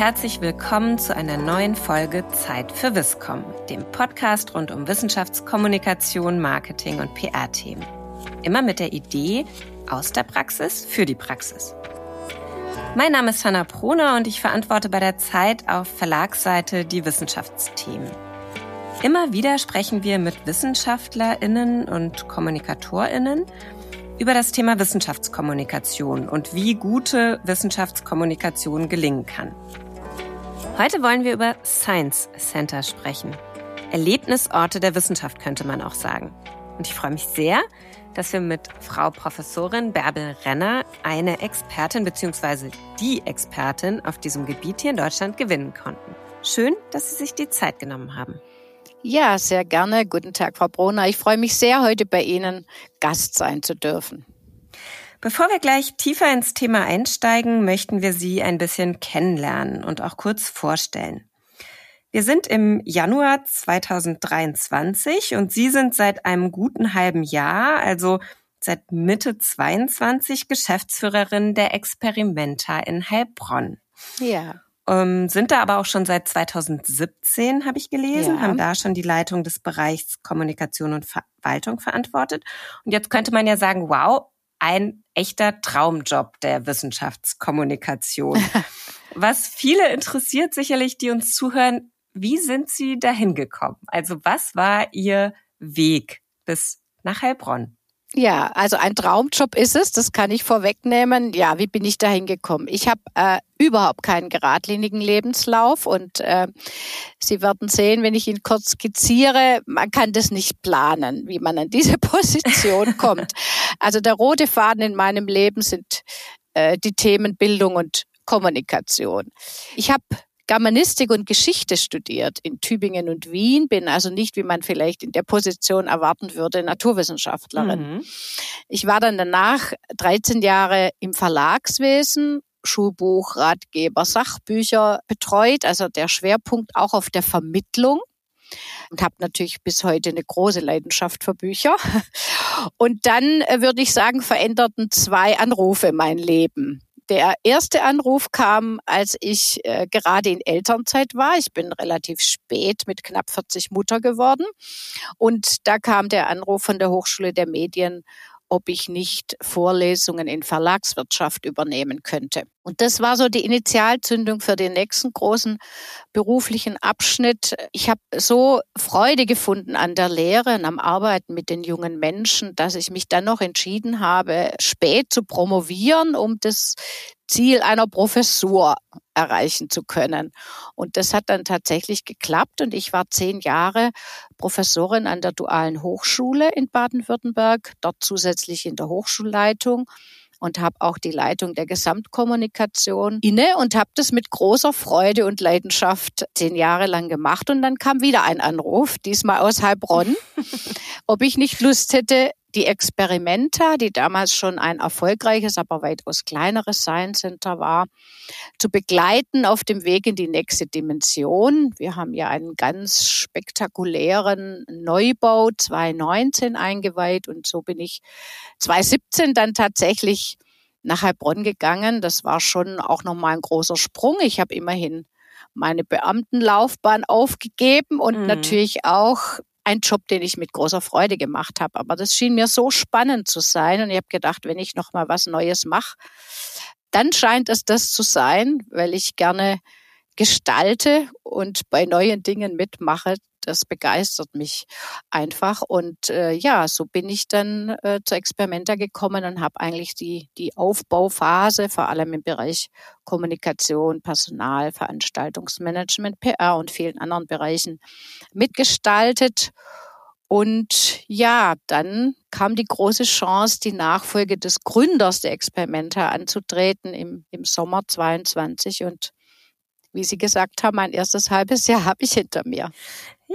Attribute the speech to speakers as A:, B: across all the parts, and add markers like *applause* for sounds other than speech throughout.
A: herzlich willkommen zu einer neuen Folge Zeit für Wisscom, dem Podcast rund um Wissenschaftskommunikation, Marketing und PR-Themen. Immer mit der Idee aus der Praxis für die Praxis. Mein Name ist Hanna Proner und ich verantworte bei der Zeit auf Verlagsseite die Wissenschaftsthemen. Immer wieder sprechen wir mit WissenschaftlerInnen und KommunikatorInnen über das Thema Wissenschaftskommunikation und wie gute Wissenschaftskommunikation gelingen kann. Heute wollen wir über Science Center sprechen. Erlebnisorte der Wissenschaft könnte man auch sagen. Und ich freue mich sehr, dass wir mit Frau Professorin Bärbel Renner eine Expertin bzw. die Expertin auf diesem Gebiet hier in Deutschland gewinnen konnten. Schön, dass Sie sich die Zeit genommen haben.
B: Ja, sehr gerne. Guten Tag, Frau Brunner. Ich freue mich sehr, heute bei Ihnen Gast sein zu dürfen.
A: Bevor wir gleich tiefer ins Thema einsteigen, möchten wir Sie ein bisschen kennenlernen und auch kurz vorstellen. Wir sind im Januar 2023 und Sie sind seit einem guten halben Jahr, also seit Mitte 22 Geschäftsführerin der Experimenta in Heilbronn.
B: Ja
A: ähm, sind da aber auch schon seit 2017, habe ich gelesen, ja. haben da schon die Leitung des Bereichs Kommunikation und Verwaltung verantwortet. Und jetzt könnte man ja sagen, wow, ein echter Traumjob der Wissenschaftskommunikation. *laughs* was viele interessiert sicherlich, die uns zuhören, wie sind Sie dahin gekommen? Also was war Ihr Weg bis nach Heilbronn?
B: Ja, also ein Traumjob ist es, das kann ich vorwegnehmen. Ja, wie bin ich dahin gekommen? Ich habe äh, überhaupt keinen geradlinigen Lebenslauf und äh, Sie werden sehen, wenn ich ihn kurz skizziere, man kann das nicht planen, wie man an diese *laughs* Position kommt. Also der rote Faden in meinem Leben sind äh, die Themen Bildung und Kommunikation. Ich habe Germanistik und Geschichte studiert in Tübingen und Wien, bin also nicht, wie man vielleicht in der Position erwarten würde, Naturwissenschaftlerin. Mhm. Ich war dann danach 13 Jahre im Verlagswesen, Schulbuch, Ratgeber, Sachbücher betreut, also der Schwerpunkt auch auf der Vermittlung und habe natürlich bis heute eine große Leidenschaft für Bücher. Und dann äh, würde ich sagen, veränderten zwei Anrufe mein Leben. Der erste Anruf kam, als ich äh, gerade in Elternzeit war. Ich bin relativ spät mit knapp 40 Mutter geworden. Und da kam der Anruf von der Hochschule der Medien, ob ich nicht Vorlesungen in Verlagswirtschaft übernehmen könnte. Und das war so die Initialzündung für den nächsten großen beruflichen Abschnitt. Ich habe so Freude gefunden an der Lehre und am Arbeiten mit den jungen Menschen, dass ich mich dann noch entschieden habe, spät zu promovieren, um das Ziel einer Professur erreichen zu können. Und das hat dann tatsächlich geklappt und ich war zehn Jahre Professorin an der Dualen Hochschule in Baden-Württemberg, dort zusätzlich in der Hochschulleitung und habe auch die Leitung der Gesamtkommunikation inne und habe das mit großer Freude und Leidenschaft zehn Jahre lang gemacht. Und dann kam wieder ein Anruf, diesmal aus Heilbronn, *laughs* ob ich nicht Lust hätte, die Experimenta, die damals schon ein erfolgreiches, aber weitaus kleineres Science Center war, zu begleiten auf dem Weg in die nächste Dimension. Wir haben ja einen ganz spektakulären Neubau 2019 eingeweiht und so bin ich 2017 dann tatsächlich nach Heilbronn gegangen. Das war schon auch nochmal ein großer Sprung. Ich habe immerhin meine Beamtenlaufbahn aufgegeben und mhm. natürlich auch ein Job, den ich mit großer Freude gemacht habe. Aber das schien mir so spannend zu sein und ich habe gedacht, wenn ich noch mal was Neues mache, dann scheint es das zu sein, weil ich gerne gestalte und bei neuen Dingen mitmache, das begeistert mich einfach. Und äh, ja, so bin ich dann äh, zu Experimenta gekommen und habe eigentlich die, die Aufbauphase, vor allem im Bereich Kommunikation, Personal, Veranstaltungsmanagement, PR und vielen anderen Bereichen mitgestaltet. Und ja, dann kam die große Chance, die Nachfolge des Gründers der Experimenta anzutreten im, im Sommer 22 und wie Sie gesagt haben, mein erstes halbes Jahr *laughs* habe ich hinter mir.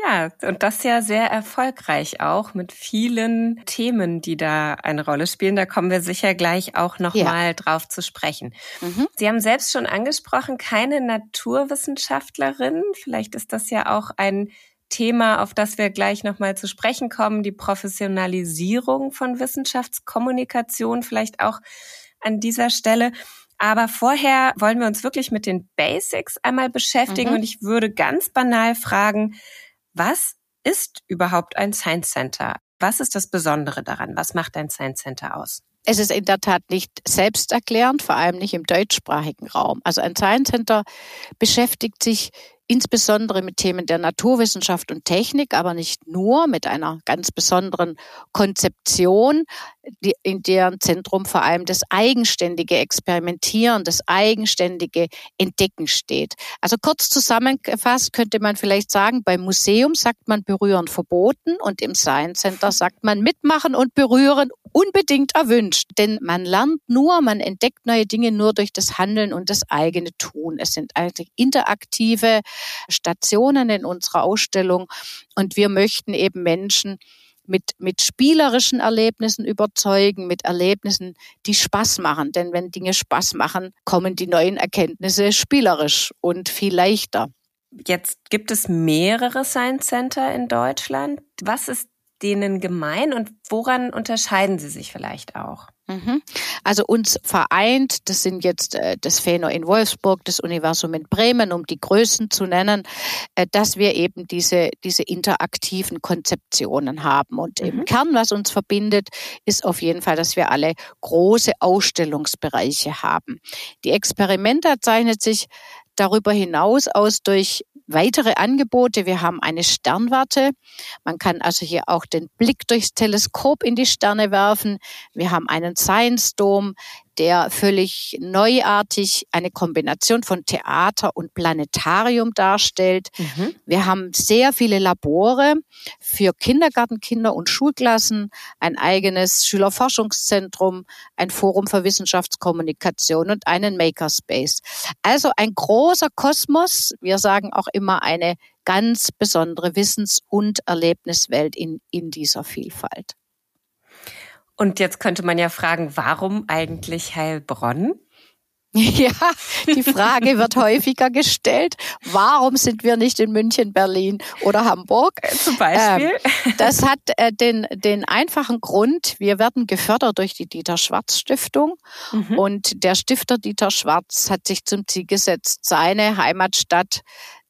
A: Ja, und das ja sehr erfolgreich auch mit vielen Themen, die da eine Rolle spielen. Da kommen wir sicher gleich auch nochmal ja. drauf zu sprechen. Mhm. Sie haben selbst schon angesprochen, keine Naturwissenschaftlerin. Vielleicht ist das ja auch ein Thema, auf das wir gleich nochmal zu sprechen kommen, die Professionalisierung von Wissenschaftskommunikation vielleicht auch an dieser Stelle. Aber vorher wollen wir uns wirklich mit den Basics einmal beschäftigen mhm. und ich würde ganz banal fragen, was ist überhaupt ein Science Center? Was ist das Besondere daran? Was macht ein Science Center aus?
B: Es ist in der Tat nicht selbsterklärend, vor allem nicht im deutschsprachigen Raum. Also ein Science Center beschäftigt sich insbesondere mit Themen der Naturwissenschaft und Technik, aber nicht nur, mit einer ganz besonderen Konzeption, die, in deren Zentrum vor allem das eigenständige Experimentieren, das eigenständige Entdecken steht. Also kurz zusammengefasst könnte man vielleicht sagen, beim Museum sagt man berühren verboten und im Science Center sagt man mitmachen und berühren unbedingt erwünscht. Denn man lernt nur, man entdeckt neue Dinge nur durch das Handeln und das eigene Tun. Es sind eigentlich interaktive Stationen in unserer Ausstellung und wir möchten eben Menschen mit, mit spielerischen Erlebnissen überzeugen, mit Erlebnissen, die Spaß machen. Denn wenn Dinge Spaß machen, kommen die neuen Erkenntnisse spielerisch und viel leichter.
A: Jetzt gibt es mehrere Science Center in Deutschland. Was ist denen gemein und woran unterscheiden sie sich vielleicht auch?
B: Mhm. Also uns vereint, das sind jetzt äh, das Phäno in Wolfsburg, das Universum in Bremen, um die Größen zu nennen, äh, dass wir eben diese, diese interaktiven Konzeptionen haben. Und mhm. im Kern, was uns verbindet, ist auf jeden Fall, dass wir alle große Ausstellungsbereiche haben. Die Experimente zeichnet sich darüber hinaus aus durch weitere Angebote. Wir haben eine Sternwarte. Man kann also hier auch den Blick durchs Teleskop in die Sterne werfen. Wir haben einen Science Dome, der völlig neuartig eine Kombination von Theater und Planetarium darstellt. Mhm. Wir haben sehr viele Labore für Kindergartenkinder und Schulklassen, ein eigenes Schülerforschungszentrum, ein Forum für Wissenschaftskommunikation und einen Makerspace. Also ein großer Kosmos. Wir sagen auch immer eine ganz besondere Wissens- und Erlebniswelt in, in dieser Vielfalt.
A: Und jetzt könnte man ja fragen, warum eigentlich Heilbronn? *laughs*
B: Ja, die Frage wird häufiger gestellt. Warum sind wir nicht in München, Berlin oder Hamburg?
A: Äh, zum Beispiel.
B: Ähm, das hat äh, den, den einfachen Grund, wir werden gefördert durch die Dieter Schwarz Stiftung. Mhm. Und der Stifter Dieter Schwarz hat sich zum Ziel gesetzt, seine Heimatstadt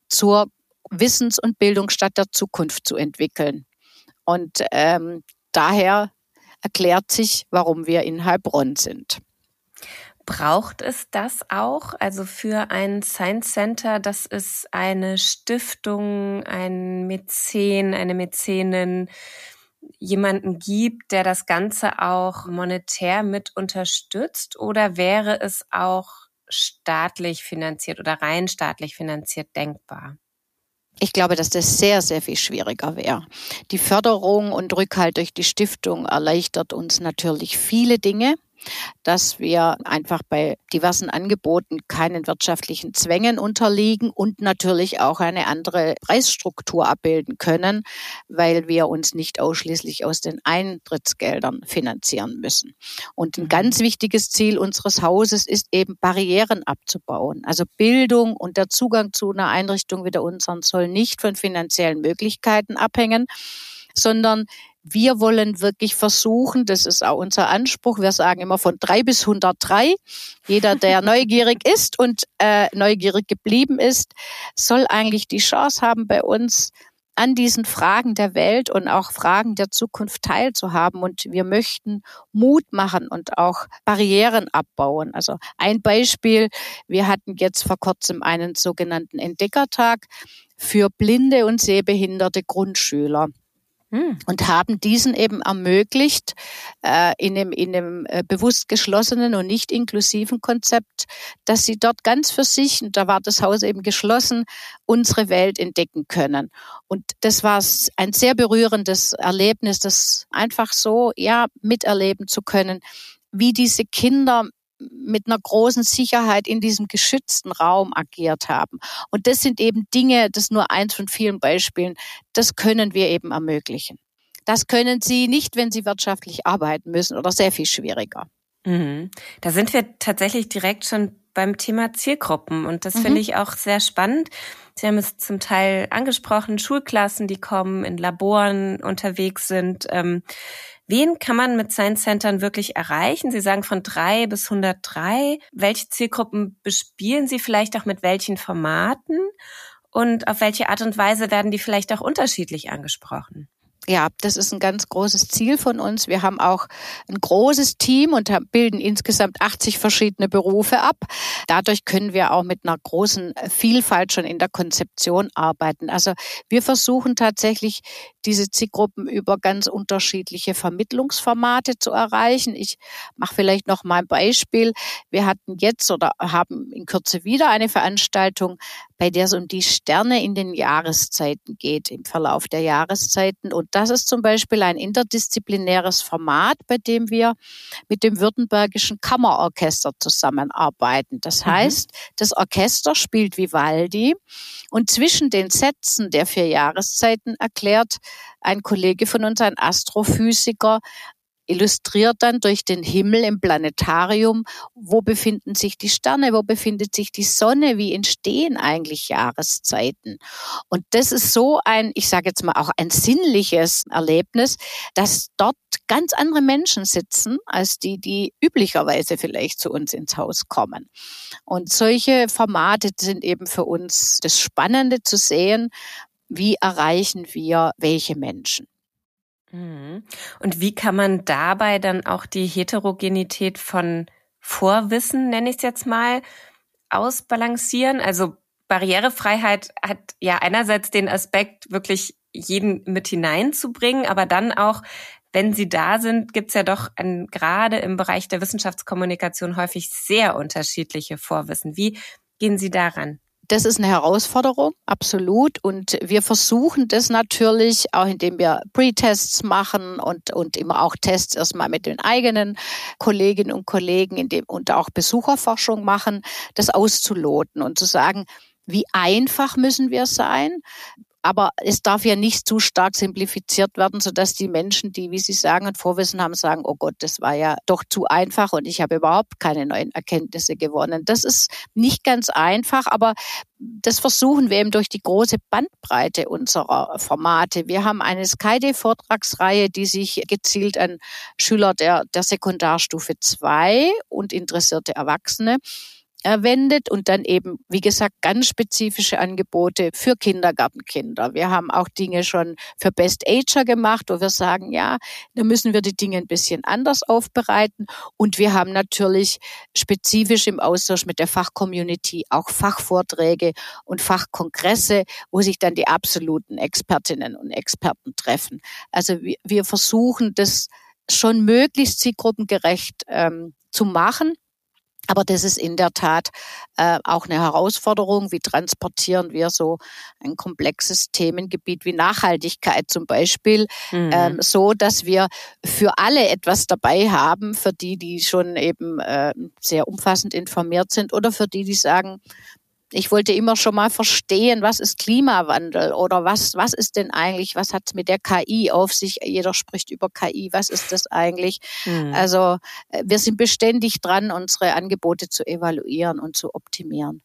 B: zur Wissens- und Bildungsstadt der Zukunft zu entwickeln. Und ähm, daher erklärt sich, warum wir in Heilbronn sind.
A: Braucht es das auch? Also für ein Science Center, dass es eine Stiftung, ein Mäzen, eine Mäzenin, jemanden gibt, der das Ganze auch monetär mit unterstützt? Oder wäre es auch staatlich finanziert oder rein staatlich finanziert denkbar?
B: Ich glaube, dass das sehr, sehr viel schwieriger wäre. Die Förderung und Rückhalt durch die Stiftung erleichtert uns natürlich viele Dinge dass wir einfach bei diversen Angeboten keinen wirtschaftlichen Zwängen unterliegen und natürlich auch eine andere Preisstruktur abbilden können, weil wir uns nicht ausschließlich aus den Eintrittsgeldern finanzieren müssen. Und ein ganz wichtiges Ziel unseres Hauses ist eben Barrieren abzubauen. Also Bildung und der Zugang zu einer Einrichtung wie der unseren soll nicht von finanziellen Möglichkeiten abhängen, sondern wir wollen wirklich versuchen, das ist auch unser Anspruch, wir sagen immer von drei bis 103. Jeder, der *laughs* neugierig ist und äh, neugierig geblieben ist, soll eigentlich die Chance haben, bei uns an diesen Fragen der Welt und auch Fragen der Zukunft teilzuhaben. Und wir möchten Mut machen und auch Barrieren abbauen. Also ein Beispiel, wir hatten jetzt vor kurzem einen sogenannten Entdeckertag für blinde und sehbehinderte Grundschüler. Hm. und haben diesen eben ermöglicht, äh, in dem, in dem äh, bewusst geschlossenen und nicht inklusiven Konzept, dass sie dort ganz für sich, und da war das Haus eben geschlossen, unsere Welt entdecken können. Und das war ein sehr berührendes Erlebnis, das einfach so, ja, miterleben zu können, wie diese Kinder mit einer großen Sicherheit in diesem geschützten Raum agiert haben. Und das sind eben Dinge, das ist nur eins von vielen Beispielen, das können wir eben ermöglichen. Das können sie nicht, wenn sie wirtschaftlich arbeiten müssen oder sehr viel schwieriger.
A: Mhm. Da sind wir tatsächlich direkt schon beim Thema Zielgruppen. Und das mhm. finde ich auch sehr spannend. Sie haben es zum Teil angesprochen, Schulklassen, die kommen, in Laboren unterwegs sind. Ähm, wen kann man mit Science Centern wirklich erreichen? Sie sagen von drei bis 103. Welche Zielgruppen bespielen Sie vielleicht auch mit welchen Formaten? Und auf welche Art und Weise werden die vielleicht auch unterschiedlich angesprochen?
B: Ja, das ist ein ganz großes Ziel von uns. Wir haben auch ein großes Team und bilden insgesamt 80 verschiedene Berufe ab. Dadurch können wir auch mit einer großen Vielfalt schon in der Konzeption arbeiten. Also wir versuchen tatsächlich diese Zielgruppen über ganz unterschiedliche Vermittlungsformate zu erreichen. Ich mache vielleicht noch mal ein Beispiel. Wir hatten jetzt oder haben in Kürze wieder eine Veranstaltung bei der es um die Sterne in den Jahreszeiten geht, im Verlauf der Jahreszeiten. Und das ist zum Beispiel ein interdisziplinäres Format, bei dem wir mit dem Württembergischen Kammerorchester zusammenarbeiten. Das mhm. heißt, das Orchester spielt Vivaldi und zwischen den Sätzen der vier Jahreszeiten erklärt ein Kollege von uns, ein Astrophysiker, illustriert dann durch den Himmel im Planetarium, wo befinden sich die Sterne, wo befindet sich die Sonne, wie entstehen eigentlich Jahreszeiten. Und das ist so ein, ich sage jetzt mal auch ein sinnliches Erlebnis, dass dort ganz andere Menschen sitzen, als die, die üblicherweise vielleicht zu uns ins Haus kommen. Und solche Formate sind eben für uns das Spannende zu sehen, wie erreichen wir welche Menschen.
A: Mhm. Und wie kann man dabei dann auch die Heterogenität von Vorwissen, nenne ich es jetzt mal, ausbalancieren? Also Barrierefreiheit hat ja einerseits den Aspekt, wirklich jeden mit hineinzubringen, aber dann auch, wenn sie da sind, gibt es ja doch ein, gerade im Bereich der Wissenschaftskommunikation häufig sehr unterschiedliche Vorwissen. Wie gehen Sie daran?
B: Das ist eine Herausforderung, absolut. Und wir versuchen das natürlich, auch indem wir Pre-Tests machen und, und immer auch Tests erstmal mit den eigenen Kolleginnen und Kollegen indem, und auch Besucherforschung machen, das auszuloten und zu sagen, wie einfach müssen wir sein? Aber es darf ja nicht zu stark simplifiziert werden, sodass die Menschen, die, wie Sie sagen, ein Vorwissen haben, sagen, oh Gott, das war ja doch zu einfach und ich habe überhaupt keine neuen Erkenntnisse gewonnen. Das ist nicht ganz einfach, aber das versuchen wir eben durch die große Bandbreite unserer Formate. Wir haben eine SkyDay-Vortragsreihe, die sich gezielt an Schüler der, der Sekundarstufe 2 und interessierte Erwachsene erwendet und dann eben, wie gesagt, ganz spezifische Angebote für Kindergartenkinder. Wir haben auch Dinge schon für Best Ager gemacht, wo wir sagen, ja, da müssen wir die Dinge ein bisschen anders aufbereiten. Und wir haben natürlich spezifisch im Austausch mit der Fachcommunity auch Fachvorträge und Fachkongresse, wo sich dann die absoluten Expertinnen und Experten treffen. Also wir, versuchen das schon möglichst zielgruppengerecht ähm, zu machen. Aber das ist in der Tat äh, auch eine Herausforderung. Wie transportieren wir so ein komplexes Themengebiet wie Nachhaltigkeit zum Beispiel, mhm. ähm, so dass wir für alle etwas dabei haben, für die, die schon eben äh, sehr umfassend informiert sind oder für die, die sagen, ich wollte immer schon mal verstehen, was ist Klimawandel oder was, was ist denn eigentlich, was hat es mit der KI auf sich? Jeder spricht über KI, was ist das eigentlich? Mhm. Also äh, wir sind beständig dran, unsere Angebote zu evaluieren und zu optimieren.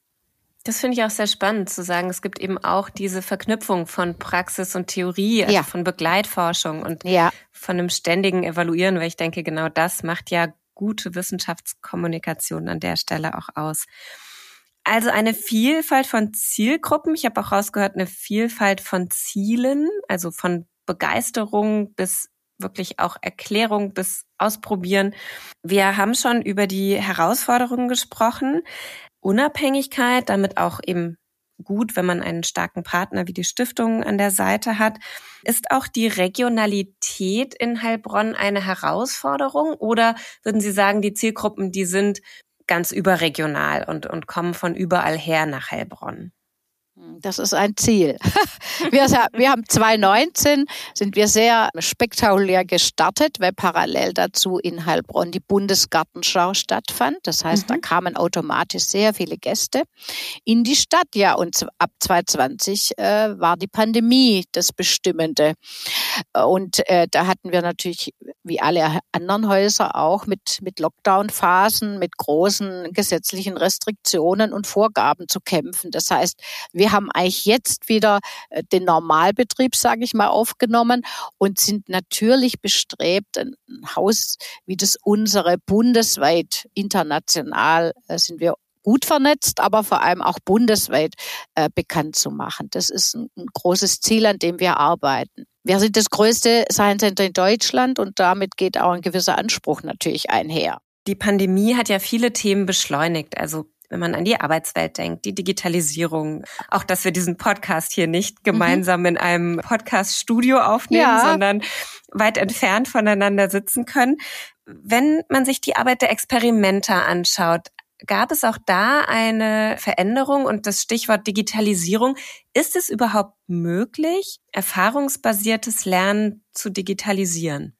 A: Das finde ich auch sehr spannend zu sagen. Es gibt eben auch diese Verknüpfung von Praxis und Theorie, also ja. von Begleitforschung und ja. von einem ständigen Evaluieren, weil ich denke, genau das macht ja gute Wissenschaftskommunikation an der Stelle auch aus. Also eine Vielfalt von Zielgruppen. Ich habe auch rausgehört, eine Vielfalt von Zielen, also von Begeisterung bis wirklich auch Erklärung bis Ausprobieren. Wir haben schon über die Herausforderungen gesprochen. Unabhängigkeit, damit auch eben gut, wenn man einen starken Partner wie die Stiftung an der Seite hat. Ist auch die Regionalität in Heilbronn eine Herausforderung oder würden Sie sagen, die Zielgruppen, die sind ganz überregional und, und kommen von überall her nach Heilbronn.
B: Das ist ein Ziel. *laughs* Wir, wir haben 2019 sind wir sehr spektakulär gestartet, weil parallel dazu in Heilbronn die Bundesgartenschau stattfand. Das heißt, mhm. da kamen automatisch sehr viele Gäste in die Stadt. Ja, und ab 2020 äh, war die Pandemie das Bestimmende. Und äh, da hatten wir natürlich wie alle anderen Häuser auch mit, mit Lockdown-Phasen, mit großen gesetzlichen Restriktionen und Vorgaben zu kämpfen. Das heißt, wir haben eigentlich jetzt wieder äh, den Normalbetrieb, sage ich mal, aufgenommen und sind natürlich bestrebt, ein Haus wie das unsere bundesweit, international äh, sind wir gut vernetzt, aber vor allem auch bundesweit äh, bekannt zu machen. Das ist ein, ein großes Ziel, an dem wir arbeiten. Wir sind das größte Science Center in Deutschland und damit geht auch ein gewisser Anspruch natürlich einher.
A: Die Pandemie hat ja viele Themen beschleunigt. Also wenn man an die Arbeitswelt denkt, die Digitalisierung, auch dass wir diesen Podcast hier nicht mhm. gemeinsam mhm. in einem Podcast-Studio aufnehmen, ja. sondern weit entfernt voneinander sitzen können. Wenn man sich die Arbeit der Experimenter anschaut, Gab es auch da eine Veränderung und das Stichwort Digitalisierung? Ist es überhaupt möglich, erfahrungsbasiertes Lernen zu digitalisieren?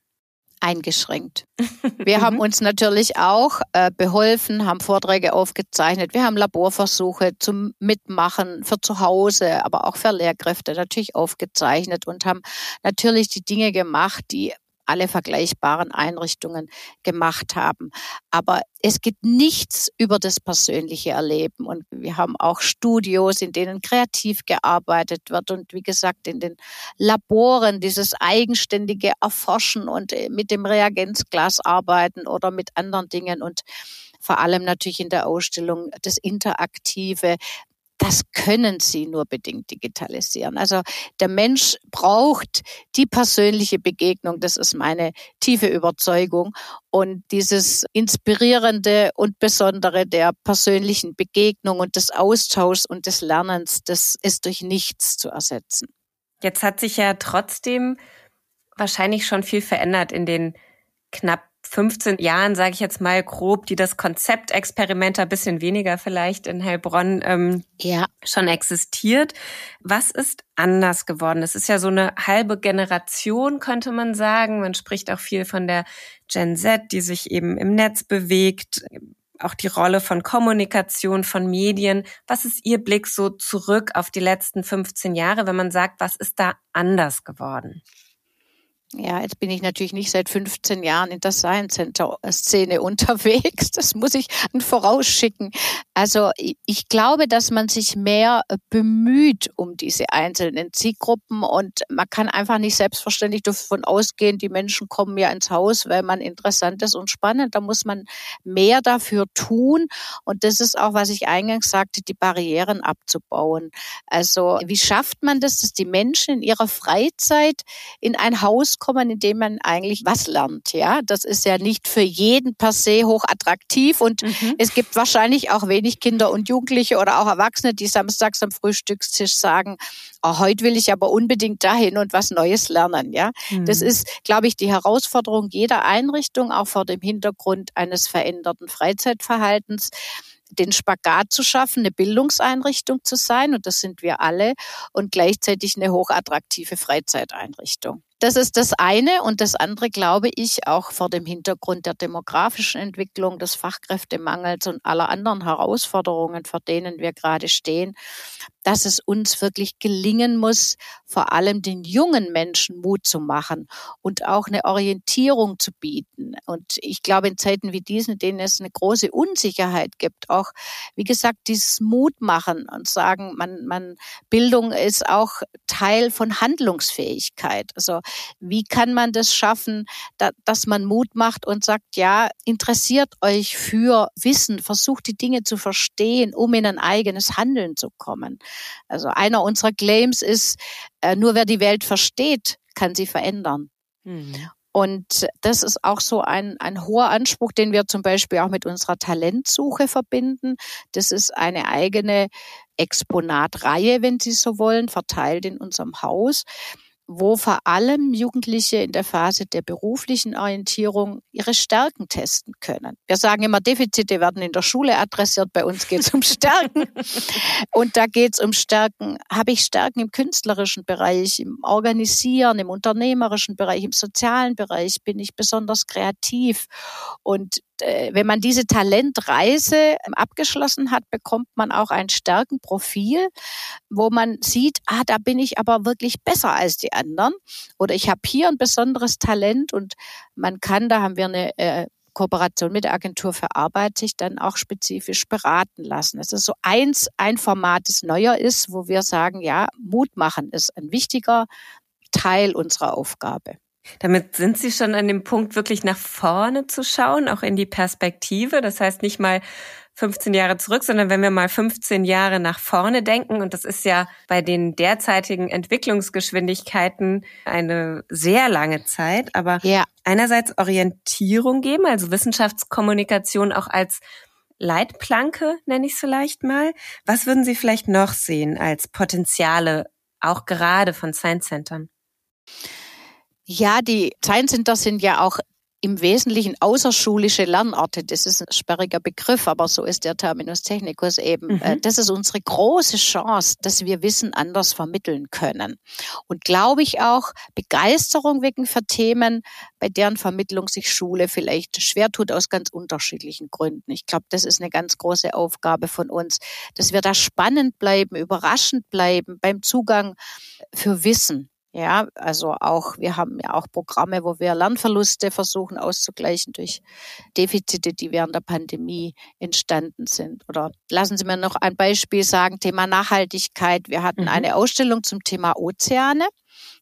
B: Eingeschränkt. *laughs* Wir haben uns natürlich auch äh, beholfen, haben Vorträge aufgezeichnet, wir haben Laborversuche zum Mitmachen für zu Hause, aber auch für Lehrkräfte natürlich aufgezeichnet und haben natürlich die Dinge gemacht, die alle vergleichbaren Einrichtungen gemacht haben. Aber es gibt nichts über das persönliche Erleben. Und wir haben auch Studios, in denen kreativ gearbeitet wird und wie gesagt in den Laboren dieses eigenständige Erforschen und äh, mit dem Reagenzglas arbeiten oder mit anderen Dingen und vor allem natürlich in der Ausstellung das Interaktive, das können sie nur bedingt digitalisieren. Also der Mensch braucht die persönliche Begegnung, das ist meine tiefe Überzeugung. Und dieses Inspirierende und Besondere der persönlichen Begegnung und des Austauschs und des Lernens, das ist durch nichts zu ersetzen.
A: Jetzt hat sich ja trotzdem wahrscheinlich schon viel verändert in den knapp 15 Jahren, sage ich jetzt mal grob, die das Konzept Experimenter, bisschen weniger vielleicht in Heilbronn ähm, ja. schon existiert. Was ist anders geworden? Es ist ja so eine halbe Generation, könnte man sagen. Man spricht auch viel von der Gen Z, die sich eben im Netz bewegt. Auch die Rolle von Kommunikation, von Medien. Was ist Ihr Blick so zurück auf die letzten 15 Jahre, wenn man sagt, was ist da anders geworden?
B: Ja, jetzt bin ich natürlich nicht seit 15 Jahren in der Science Center Szene *laughs* unterwegs. Das muss ich vorausschicken. Also ich glaube, dass man sich mehr bemüht um diese einzelnen Zielgruppen und man kann einfach nicht selbstverständlich davon ausgehen, die Menschen kommen ja ins Haus, weil man interessant ist und spannend. Da muss man mehr dafür tun. Und das ist auch, was ich eingangs sagte, die Barrieren abzubauen. Also wie schafft man das, dass die Menschen in ihrer Freizeit in ein Haus rauskommen, indem man eigentlich was lernt. Ja, das ist ja nicht für jeden per se hoch attraktiv und mhm. es gibt wahrscheinlich auch wenig Kinder und Jugendliche oder auch Erwachsene, die samstags am Frühstückstisch sagen, oh, heute will ich aber unbedingt dahin und was Neues lernen. Ja, mhm. das ist, glaube ich, die Herausforderung jeder Einrichtung, auch vor dem Hintergrund eines veränderten Freizeitverhaltens den Spagat zu schaffen, eine Bildungseinrichtung zu sein, und das sind wir alle, und gleichzeitig eine hochattraktive Freizeiteinrichtung. Das ist das eine. Und das andere glaube ich auch vor dem Hintergrund der demografischen Entwicklung, des Fachkräftemangels und aller anderen Herausforderungen, vor denen wir gerade stehen, dass es uns wirklich gelingen muss, vor allem den jungen Menschen Mut zu machen und auch eine Orientierung zu bieten. Und ich glaube, in Zeiten wie diesen, in denen es eine große Unsicherheit gibt, auch, wie gesagt, dieses Mut machen und sagen, man, man, Bildung ist auch Teil von Handlungsfähigkeit. Also, wie kann man das schaffen, da, dass man Mut macht und sagt, ja, interessiert euch für Wissen, versucht die Dinge zu verstehen, um in ein eigenes Handeln zu kommen. Also einer unserer Claims ist, äh, nur wer die Welt versteht, kann sie verändern. Mhm. Und das ist auch so ein, ein hoher Anspruch, den wir zum Beispiel auch mit unserer Talentsuche verbinden. Das ist eine eigene Exponatreihe, wenn Sie so wollen, verteilt in unserem Haus wo vor allem Jugendliche in der Phase der beruflichen Orientierung ihre Stärken testen können. Wir sagen immer, Defizite werden in der Schule adressiert, bei uns geht es um Stärken. *laughs* Und da geht es um Stärken. Habe ich Stärken im künstlerischen Bereich, im Organisieren, im unternehmerischen Bereich, im sozialen Bereich? Bin ich besonders kreativ? Und wenn man diese Talentreise abgeschlossen hat, bekommt man auch ein Stärkenprofil, wo man sieht, ah, da bin ich aber wirklich besser als die anderen. Oder ich habe hier ein besonderes Talent und man kann, da haben wir eine äh, Kooperation mit der Agentur für Arbeit sich dann auch spezifisch beraten lassen. Das ist so eins, ein Format, das neuer ist, wo wir sagen, ja, Mut machen ist ein wichtiger Teil unserer Aufgabe.
A: Damit sind Sie schon an dem Punkt, wirklich nach vorne zu schauen, auch in die Perspektive. Das heißt nicht mal 15 Jahre zurück, sondern wenn wir mal 15 Jahre nach vorne denken, und das ist ja bei den derzeitigen Entwicklungsgeschwindigkeiten eine sehr lange Zeit, aber ja. einerseits Orientierung geben, also Wissenschaftskommunikation auch als Leitplanke, nenne ich es vielleicht mal. Was würden Sie vielleicht noch sehen als Potenziale, auch gerade von Science Centern?
B: Ja, die Science Center sind ja auch im Wesentlichen außerschulische Lernorte. Das ist ein sperriger Begriff, aber so ist der Terminus technicus eben. Mhm. Äh, das ist unsere große Chance, dass wir Wissen anders vermitteln können. Und glaube ich auch, Begeisterung wecken für Themen, bei deren Vermittlung sich Schule vielleicht schwer tut aus ganz unterschiedlichen Gründen. Ich glaube, das ist eine ganz große Aufgabe von uns, dass wir da spannend bleiben, überraschend bleiben beim Zugang für Wissen. Ja, also auch, wir haben ja auch Programme, wo wir Lernverluste versuchen auszugleichen durch Defizite, die während der Pandemie entstanden sind. Oder lassen Sie mir noch ein Beispiel sagen, Thema Nachhaltigkeit. Wir hatten mhm. eine Ausstellung zum Thema Ozeane.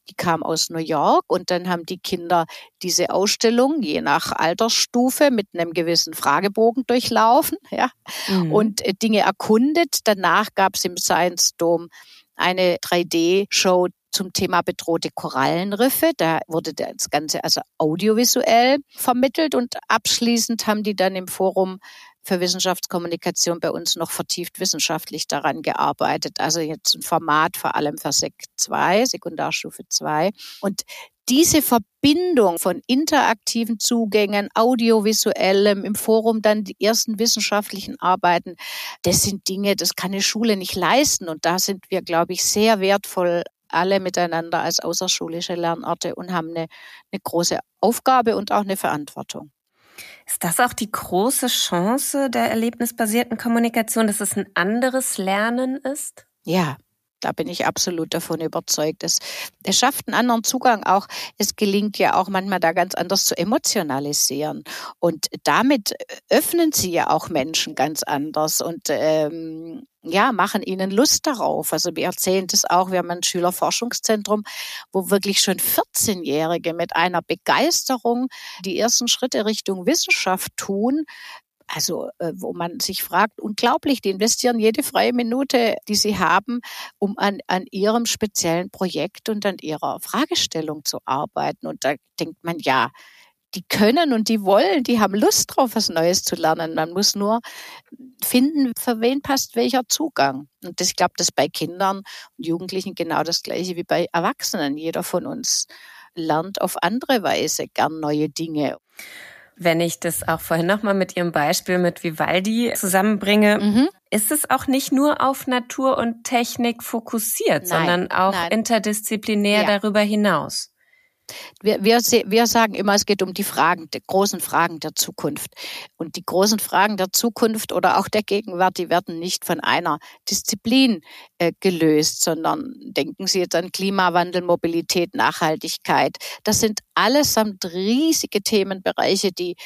B: Die kam aus New York und dann haben die Kinder diese Ausstellung je nach Altersstufe mit einem gewissen Fragebogen durchlaufen, ja, mhm. und äh, Dinge erkundet. Danach gab es im Science Dome eine 3D-Show zum Thema bedrohte Korallenriffe. Da wurde das Ganze also audiovisuell vermittelt und abschließend haben die dann im Forum für Wissenschaftskommunikation bei uns noch vertieft wissenschaftlich daran gearbeitet. Also jetzt ein Format vor allem für Sek 2, Sekundarstufe 2. Und diese Verbindung von interaktiven Zugängen, audiovisuellem, im Forum dann die ersten wissenschaftlichen Arbeiten, das sind Dinge, das kann eine Schule nicht leisten. Und da sind wir, glaube ich, sehr wertvoll alle miteinander als außerschulische Lernorte und haben eine, eine große Aufgabe und auch eine Verantwortung.
A: Ist das auch die große Chance der erlebnisbasierten Kommunikation, dass es ein anderes Lernen ist?
B: Ja, da bin ich absolut davon überzeugt. Es, es schafft einen anderen Zugang auch. Es gelingt ja auch manchmal da ganz anders zu emotionalisieren. Und damit öffnen sie ja auch Menschen ganz anders. Und ähm, ja, machen ihnen Lust darauf. Also wir erzählen das auch, wir haben ein Schülerforschungszentrum, wo wirklich schon 14-Jährige mit einer Begeisterung die ersten Schritte Richtung Wissenschaft tun, also äh, wo man sich fragt, unglaublich, die investieren jede freie Minute, die sie haben, um an, an ihrem speziellen Projekt und an ihrer Fragestellung zu arbeiten. Und da denkt man, ja, die können und die wollen, die haben Lust drauf, was Neues zu lernen. Man muss nur finden, für wen passt welcher Zugang. Und das, ich glaube, das bei Kindern und Jugendlichen genau das gleiche wie bei Erwachsenen. Jeder von uns lernt auf andere Weise gern neue Dinge.
A: Wenn ich das auch vorhin nochmal mit Ihrem Beispiel mit Vivaldi zusammenbringe, mhm. ist es auch nicht nur auf Natur und Technik fokussiert, nein, sondern auch nein. interdisziplinär ja. darüber hinaus.
B: Wir, wir, wir sagen immer, es geht um die Fragen, die großen Fragen der Zukunft. Und die großen Fragen der Zukunft oder auch der Gegenwart, die werden nicht von einer Disziplin äh, gelöst, sondern denken Sie jetzt an Klimawandel, Mobilität, Nachhaltigkeit. Das sind allesamt riesige Themenbereiche, die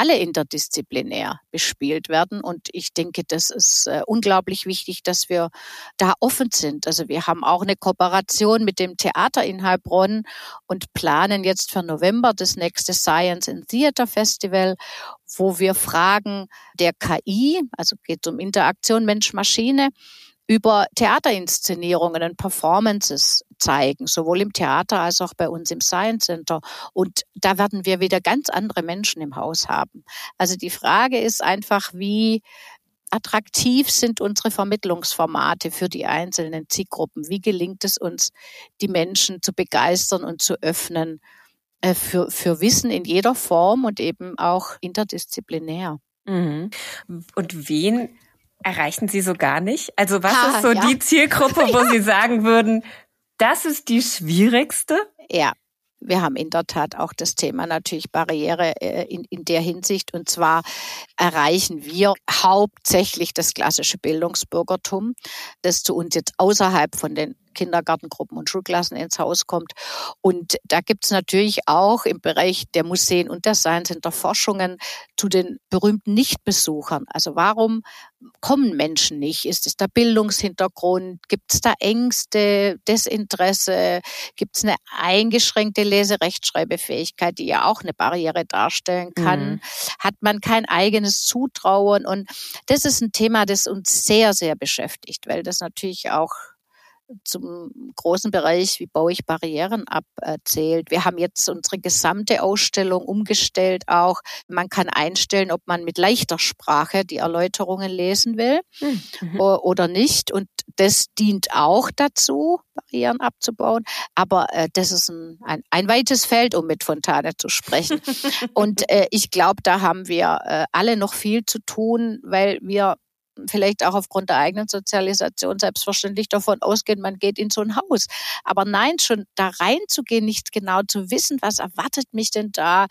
B: alle interdisziplinär bespielt werden. Und ich denke, das ist äh, unglaublich wichtig, dass wir da offen sind. Also wir haben auch eine Kooperation mit dem Theater in Heilbronn und planen jetzt für November das nächste Science and Theater Festival, wo wir Fragen der KI, also geht um Interaktion Mensch-Maschine, über Theaterinszenierungen und Performances zeigen, sowohl im Theater als auch bei uns im Science Center. Und da werden wir wieder ganz andere Menschen im Haus haben. Also die Frage ist einfach, wie attraktiv sind unsere Vermittlungsformate für die einzelnen Zielgruppen? Wie gelingt es uns, die Menschen zu begeistern und zu öffnen äh, für, für Wissen in jeder Form und eben auch interdisziplinär?
A: Mhm. Und wen erreichen Sie so gar nicht? Also was ha, ist so ja. die Zielgruppe, *laughs* wo ja. Sie sagen würden, das ist die schwierigste?
B: Ja. wir haben in der Tat auch das Thema natürlich Barriere äh, in, in der Hinsicht. Und zwar erreichen wir hauptsächlich das klassische Bildungsbürgertum, das zu uns jetzt außerhalb von den Kindergartengruppen und Schulklassen ins Haus kommt. Und da gibt es natürlich auch im Bereich der Museen und der Science Center Forschungen zu den berühmten Nichtbesuchern. Also warum kommen Menschen nicht? Ist es der Bildungshintergrund? Gibt es da Ängste, Desinteresse? Gibt es eine eingeschränkte Leserechtschreibefähigkeit, die ja auch eine Barriere darstellen kann? Mhm. Hat man kein eigenes Zutrauen? Und das ist ein Thema, das uns sehr, sehr beschäftigt, weil das natürlich auch zum großen Bereich, wie baue ich Barrieren ab, erzählt. Wir haben jetzt unsere gesamte Ausstellung umgestellt auch. Man kann einstellen, ob man mit leichter Sprache die Erläuterungen lesen will hm, mhm. oder nicht. Und das dient auch dazu, Barrieren abzubauen. Aber äh, das ist ein, ein, ein weites Feld, um mit Fontane zu sprechen. *laughs* Und äh, ich glaube, da haben wir äh, alle noch viel zu tun, weil wir vielleicht auch aufgrund der eigenen Sozialisation selbstverständlich davon ausgehen, man geht in so ein Haus. Aber nein, schon da reinzugehen, nicht genau zu wissen, was erwartet mich denn da,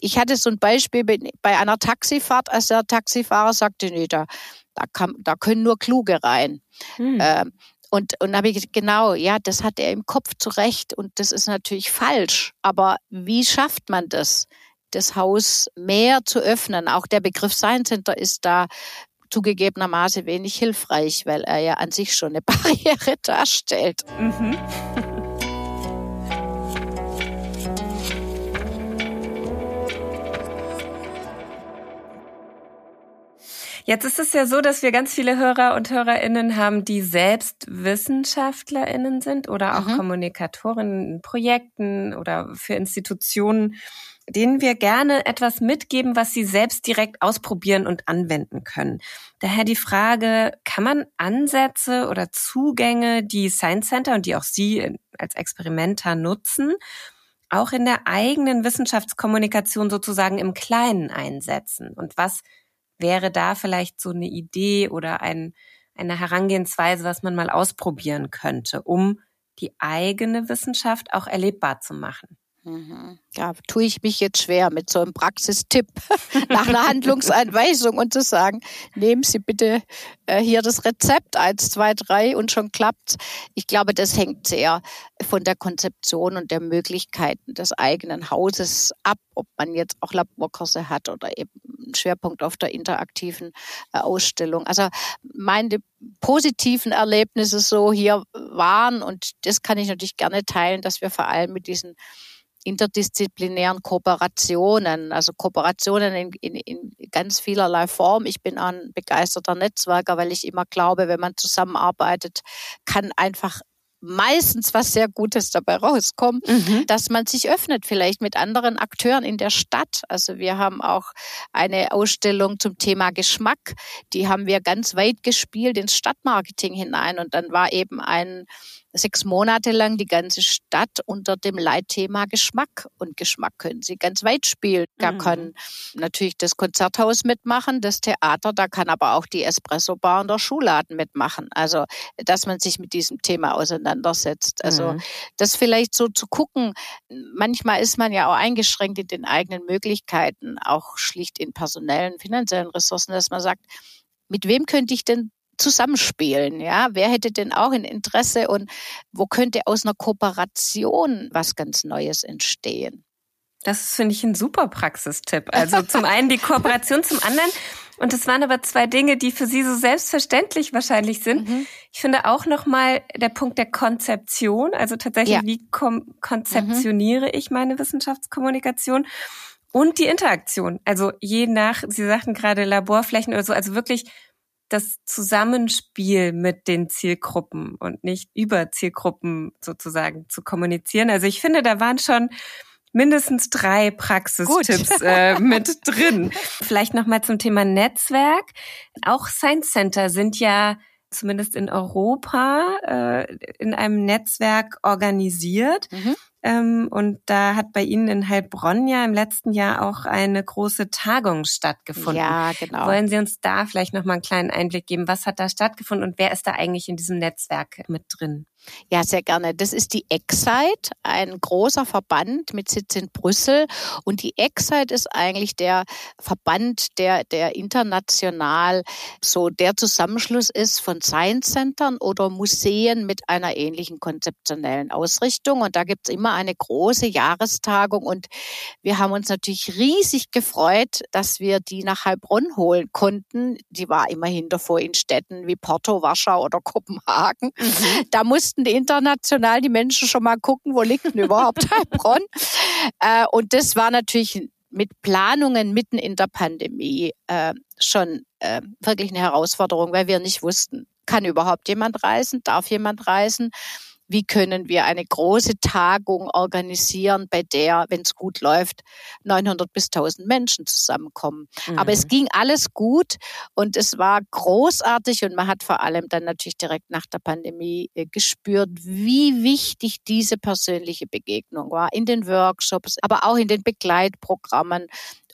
B: ich hatte so ein Beispiel bei einer Taxifahrt, als der Taxifahrer sagte, nee, da, da, kann, da können nur Kluge rein. Hm. Ähm, und, und habe ich genau, ja, das hat er im Kopf zurecht und das ist natürlich falsch. Aber wie schafft man das? das Haus mehr zu öffnen. Auch der Begriff Science Center ist da zugegebenermaßen wenig hilfreich, weil er ja an sich schon eine *laughs* Barriere darstellt. Mhm.
A: Jetzt ist es ja so, dass wir ganz viele Hörer und Hörerinnen haben, die selbst Wissenschaftlerinnen sind oder auch mhm. Kommunikatorinnen in Projekten oder für Institutionen denen wir gerne etwas mitgeben, was sie selbst direkt ausprobieren und anwenden können. Daher die Frage, kann man Ansätze oder Zugänge, die Science Center und die auch Sie als Experimenter nutzen, auch in der eigenen Wissenschaftskommunikation sozusagen im Kleinen einsetzen? Und was wäre da vielleicht so eine Idee oder ein, eine Herangehensweise, was man mal ausprobieren könnte, um die eigene Wissenschaft auch erlebbar zu machen?
B: Mhm. Ja, tue ich mich jetzt schwer mit so einem Praxistipp *laughs* nach einer Handlungsanweisung und zu sagen, nehmen Sie bitte äh, hier das Rezept eins, zwei, drei und schon klappt's. Ich glaube, das hängt sehr von der Konzeption und der Möglichkeiten des eigenen Hauses ab, ob man jetzt auch Laborkurse hat oder eben einen Schwerpunkt auf der interaktiven äh, Ausstellung. Also meine positiven Erlebnisse so hier waren und das kann ich natürlich gerne teilen, dass wir vor allem mit diesen interdisziplinären Kooperationen, also Kooperationen in, in, in ganz vielerlei Form. Ich bin ein begeisterter Netzwerker, weil ich immer glaube, wenn man zusammenarbeitet, kann einfach meistens was sehr Gutes dabei rauskommt, mhm. dass man sich öffnet, vielleicht mit anderen Akteuren in der Stadt. Also wir haben auch eine Ausstellung zum Thema Geschmack, die haben wir ganz weit gespielt ins Stadtmarketing hinein und dann war eben ein sechs Monate lang die ganze Stadt unter dem Leitthema Geschmack. Und Geschmack können Sie ganz weit spielen. Da mhm. kann natürlich das Konzerthaus mitmachen, das Theater, da kann aber auch die Espresso-Bar und der Schuhladen mitmachen. Also, dass man sich mit diesem Thema auseinandersetzt. Also, mhm. das vielleicht so zu gucken. Manchmal ist man ja auch eingeschränkt in den eigenen Möglichkeiten, auch schlicht in personellen, finanziellen Ressourcen, dass man sagt, mit wem könnte ich denn zusammenspielen. Ja, wer hätte denn auch ein Interesse und wo könnte aus einer Kooperation was ganz Neues entstehen?
A: Das finde ich ein super Praxistipp. Also zum einen die Kooperation, zum anderen und das waren aber zwei Dinge, die für Sie so selbstverständlich wahrscheinlich sind. Mhm. Ich finde auch nochmal der Punkt der Konzeption, also tatsächlich, ja. wie konzeptioniere mhm. ich meine Wissenschaftskommunikation? Und die Interaktion. Also je nach, Sie sagten gerade Laborflächen oder so, also wirklich das Zusammenspiel mit den Zielgruppen und nicht über Zielgruppen sozusagen zu kommunizieren. Also ich finde, da waren schon mindestens drei Praxistipps äh, mit *laughs* drin. Vielleicht noch mal zum Thema Netzwerk. Auch Science Center sind ja zumindest in Europa äh, in einem Netzwerk organisiert. Mhm. Ähm, und da hat bei Ihnen in Heilbronn ja im letzten Jahr auch eine große Tagung stattgefunden.
B: Ja, genau.
A: Wollen Sie uns da vielleicht noch mal einen kleinen Einblick geben? Was hat da stattgefunden und wer ist da eigentlich in diesem Netzwerk mit drin?
B: Ja, sehr gerne. Das ist die Excite, ein großer Verband mit Sitz in Brüssel. Und die Excite ist eigentlich der Verband, der, der international so der Zusammenschluss ist von Science Centern oder Museen mit einer ähnlichen konzeptionellen Ausrichtung. Und da gibt es immer eine große Jahrestagung. Und wir haben uns natürlich riesig gefreut, dass wir die nach Heilbronn holen konnten. Die war immerhin davor in Städten wie Porto, Warschau oder Kopenhagen. Mhm. Da mussten mussten international die Menschen schon mal gucken, wo liegt denn überhaupt Heilbronn. *laughs* Äh, und das war natürlich mit Planungen mitten in der Pandemie äh, schon äh, wirklich eine Herausforderung, weil wir nicht wussten, kann überhaupt jemand reisen, darf jemand reisen wie können wir eine große Tagung organisieren, bei der, wenn es gut läuft, 900 bis 1000 Menschen zusammenkommen. Mhm. Aber es mhm. ging alles gut und es war großartig und man hat vor allem dann natürlich direkt nach der Pandemie äh, gespürt, wie wichtig diese persönliche Begegnung war in den Workshops, aber auch in den Begleitprogrammen.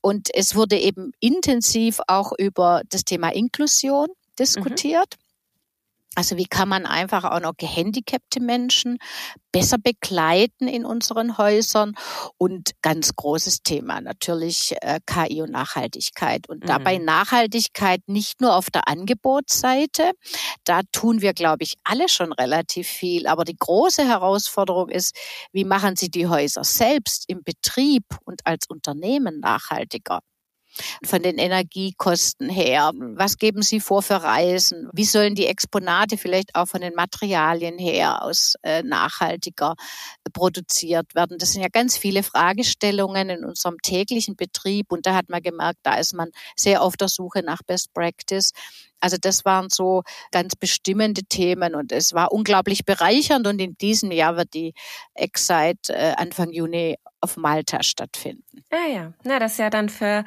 B: Und es wurde eben intensiv auch über das Thema Inklusion mhm. diskutiert. Mhm. Also wie kann man einfach auch noch gehandicapte Menschen besser begleiten in unseren Häusern? Und ganz großes Thema natürlich äh, KI und Nachhaltigkeit. Und mhm. dabei Nachhaltigkeit nicht nur auf der Angebotsseite. Da tun wir, glaube ich, alle schon relativ viel. Aber die große Herausforderung ist, wie machen Sie die Häuser selbst im Betrieb und als Unternehmen nachhaltiger? Von den Energiekosten her? Was geben Sie vor für Reisen? Wie sollen die Exponate vielleicht auch von den Materialien her aus äh, nachhaltiger produziert werden? Das sind ja ganz viele Fragestellungen in unserem täglichen Betrieb und da hat man gemerkt, da ist man sehr auf der Suche nach Best Practice. Also das waren so ganz bestimmende Themen und es war unglaublich bereichernd und in diesem Jahr wird die Excite äh, Anfang Juni auf Malta stattfinden.
A: Ah ja, na das ist ja dann für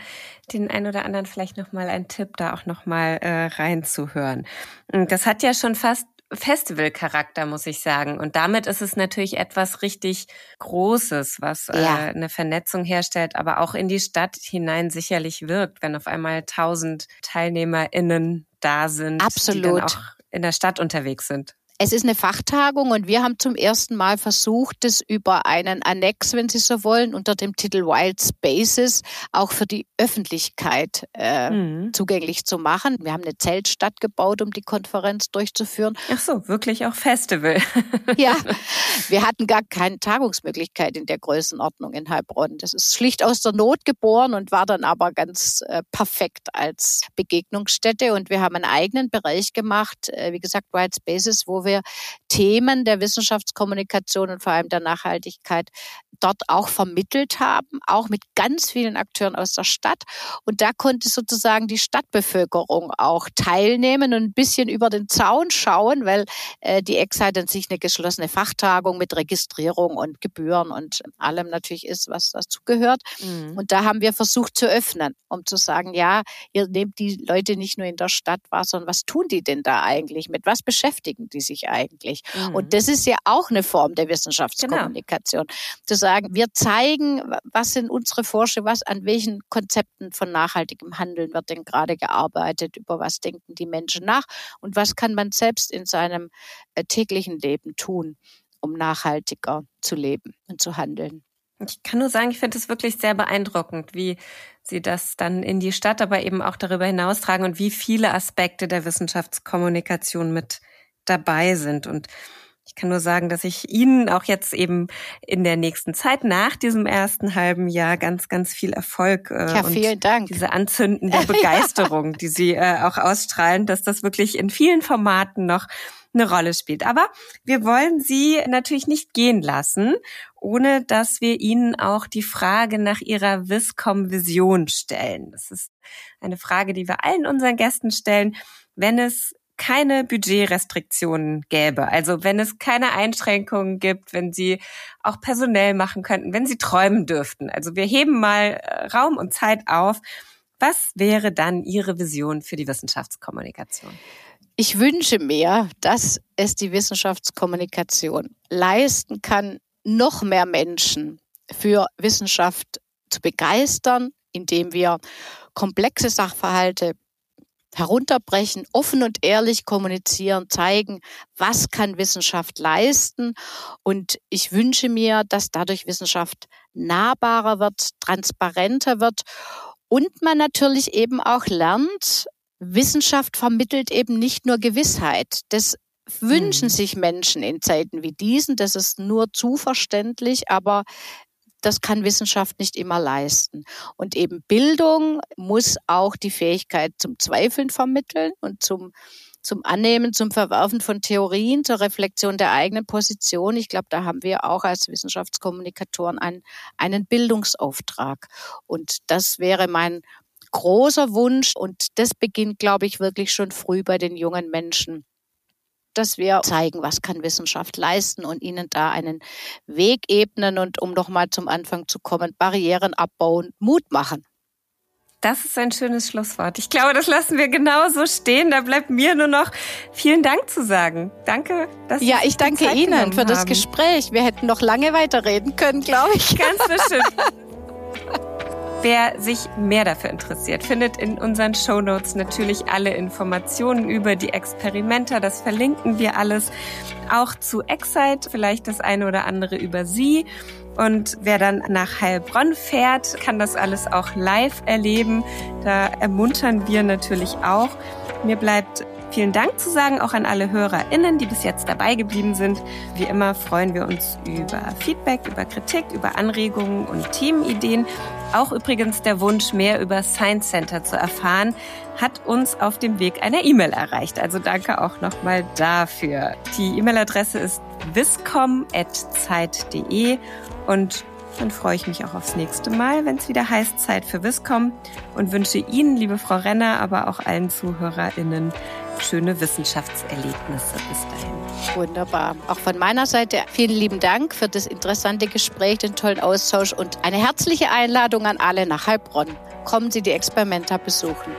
A: den einen oder anderen vielleicht nochmal ein Tipp, da auch nochmal äh, reinzuhören. Das hat ja schon fast Festivalcharakter, muss ich sagen. Und damit ist es natürlich etwas richtig Großes, was äh, ja. äh, eine Vernetzung herstellt, aber auch in die Stadt hinein sicherlich wirkt, wenn auf einmal tausend TeilnehmerInnen da sind,
B: Absolut.
A: die dann auch in der Stadt unterwegs sind.
B: Es ist eine Fachtagung und wir haben zum ersten Mal versucht, es über einen Annex, wenn Sie so wollen, unter dem Titel Wild Spaces auch für die Öffentlichkeit äh, mhm. zugänglich zu machen. Wir haben eine Zeltstadt gebaut, um die Konferenz durchzuführen.
A: Ach so, wirklich auch Festival. *laughs*
B: ja, wir hatten gar keine Tagungsmöglichkeit in der Größenordnung in Heilbronn. Das ist schlicht aus der Not geboren und war dann aber ganz äh, perfekt als Begegnungsstätte. Und wir haben einen eigenen Bereich gemacht, äh, wie gesagt, Wild Spaces, wo wir wir Themen der Wissenschaftskommunikation und vor allem der Nachhaltigkeit dort auch vermittelt haben, auch mit ganz vielen Akteuren aus der Stadt. Und da konnte sozusagen die Stadtbevölkerung auch teilnehmen und ein bisschen über den Zaun schauen, weil äh, die Excite an sich eine geschlossene Fachtagung mit Registrierung und Gebühren und allem natürlich ist, was dazu gehört. Mhm. Und da haben wir versucht zu öffnen, um zu sagen, ja, ihr nehmt die Leute nicht nur in der Stadt wahr, sondern was tun die denn da eigentlich? Mit was beschäftigen die sich? Ich eigentlich? Mhm. Und das ist ja auch eine Form der Wissenschaftskommunikation. Genau. Zu sagen, wir zeigen, was sind unsere Forscher, was an welchen Konzepten von nachhaltigem Handeln wird denn gerade gearbeitet, über was denken die Menschen nach und was kann man selbst in seinem äh, täglichen Leben tun, um nachhaltiger zu leben und zu handeln.
A: Ich kann nur sagen, ich finde es wirklich sehr beeindruckend, wie Sie das dann in die Stadt, aber eben auch darüber hinaus tragen und wie viele Aspekte der Wissenschaftskommunikation mit dabei sind. Und ich kann nur sagen, dass ich Ihnen auch jetzt eben in der nächsten Zeit nach diesem ersten halben Jahr ganz, ganz viel Erfolg
B: äh, ja, vielen Dank.
A: diese anzündende *laughs* Begeisterung, ja. die Sie äh, auch ausstrahlen, dass das wirklich in vielen Formaten noch eine Rolle spielt. Aber wir wollen Sie natürlich nicht gehen lassen, ohne dass wir Ihnen auch die Frage nach Ihrer Viscom-Vision stellen. Das ist eine Frage, die wir allen unseren Gästen stellen. Wenn es keine Budgetrestriktionen gäbe, also wenn es keine Einschränkungen gibt, wenn sie auch personell machen könnten, wenn sie träumen dürften. Also wir heben mal äh, Raum und Zeit auf. Was wäre dann Ihre Vision für die Wissenschaftskommunikation?
B: Ich wünsche mir, dass es die Wissenschaftskommunikation leisten kann, noch mehr Menschen für Wissenschaft zu begeistern, indem wir komplexe Sachverhalte herunterbrechen, offen und ehrlich kommunizieren, zeigen, was kann Wissenschaft leisten. Und ich wünsche mir, dass dadurch Wissenschaft nahbarer wird, transparenter wird und man natürlich eben auch lernt, Wissenschaft vermittelt eben nicht nur Gewissheit. Das wünschen mhm. sich Menschen in Zeiten wie diesen. Das ist nur zu verständlich, aber das kann Wissenschaft nicht immer leisten. Und eben Bildung muss auch die Fähigkeit zum Zweifeln vermitteln und zum zum Annehmen, zum Verwerfen von Theorien, zur Reflexion der eigenen Position. Ich glaube, da haben wir auch als Wissenschaftskommunikatoren einen, einen Bildungsauftrag. Und das wäre mein großer Wunsch. Und das beginnt, glaube ich, wirklich schon früh bei den jungen Menschen dass wir zeigen, was kann Wissenschaft leisten und ihnen da einen Weg ebnen und um nochmal zum Anfang zu kommen, Barrieren abbauen, Mut machen.
A: Das ist ein schönes Schlusswort. Ich glaube, das lassen wir genau so stehen. Da bleibt mir nur noch vielen Dank zu sagen. Danke,
B: dass Ja, ich danke Ihnen für das Gespräch. Wir hätten noch lange weiterreden können, glaube ich.
A: Ganz bestimmt. *laughs* Wer sich mehr dafür interessiert, findet in unseren Show Notes natürlich alle Informationen über die Experimenter. Das verlinken wir alles. Auch zu Excite, vielleicht das eine oder andere über sie. Und wer dann nach Heilbronn fährt, kann das alles auch live erleben. Da ermuntern wir natürlich auch. Mir bleibt vielen Dank zu sagen, auch an alle HörerInnen, die bis jetzt dabei geblieben sind. Wie immer freuen wir uns über Feedback, über Kritik, über Anregungen und Themenideen. Auch übrigens der Wunsch, mehr über Science Center zu erfahren, hat uns auf dem Weg einer E-Mail erreicht. Also danke auch nochmal dafür. Die E-Mail-Adresse ist viscom.zeit.de und dann freue ich mich auch aufs nächste Mal, wenn es wieder heißt Zeit für Wiscom und wünsche Ihnen, liebe Frau Renner, aber auch allen ZuhörerInnen schöne Wissenschaftserlebnisse bis dahin.
B: Wunderbar. Auch von meiner Seite vielen lieben Dank für das interessante Gespräch, den tollen Austausch und eine herzliche Einladung an alle nach Heilbronn. Kommen Sie die Experimenta besuchen.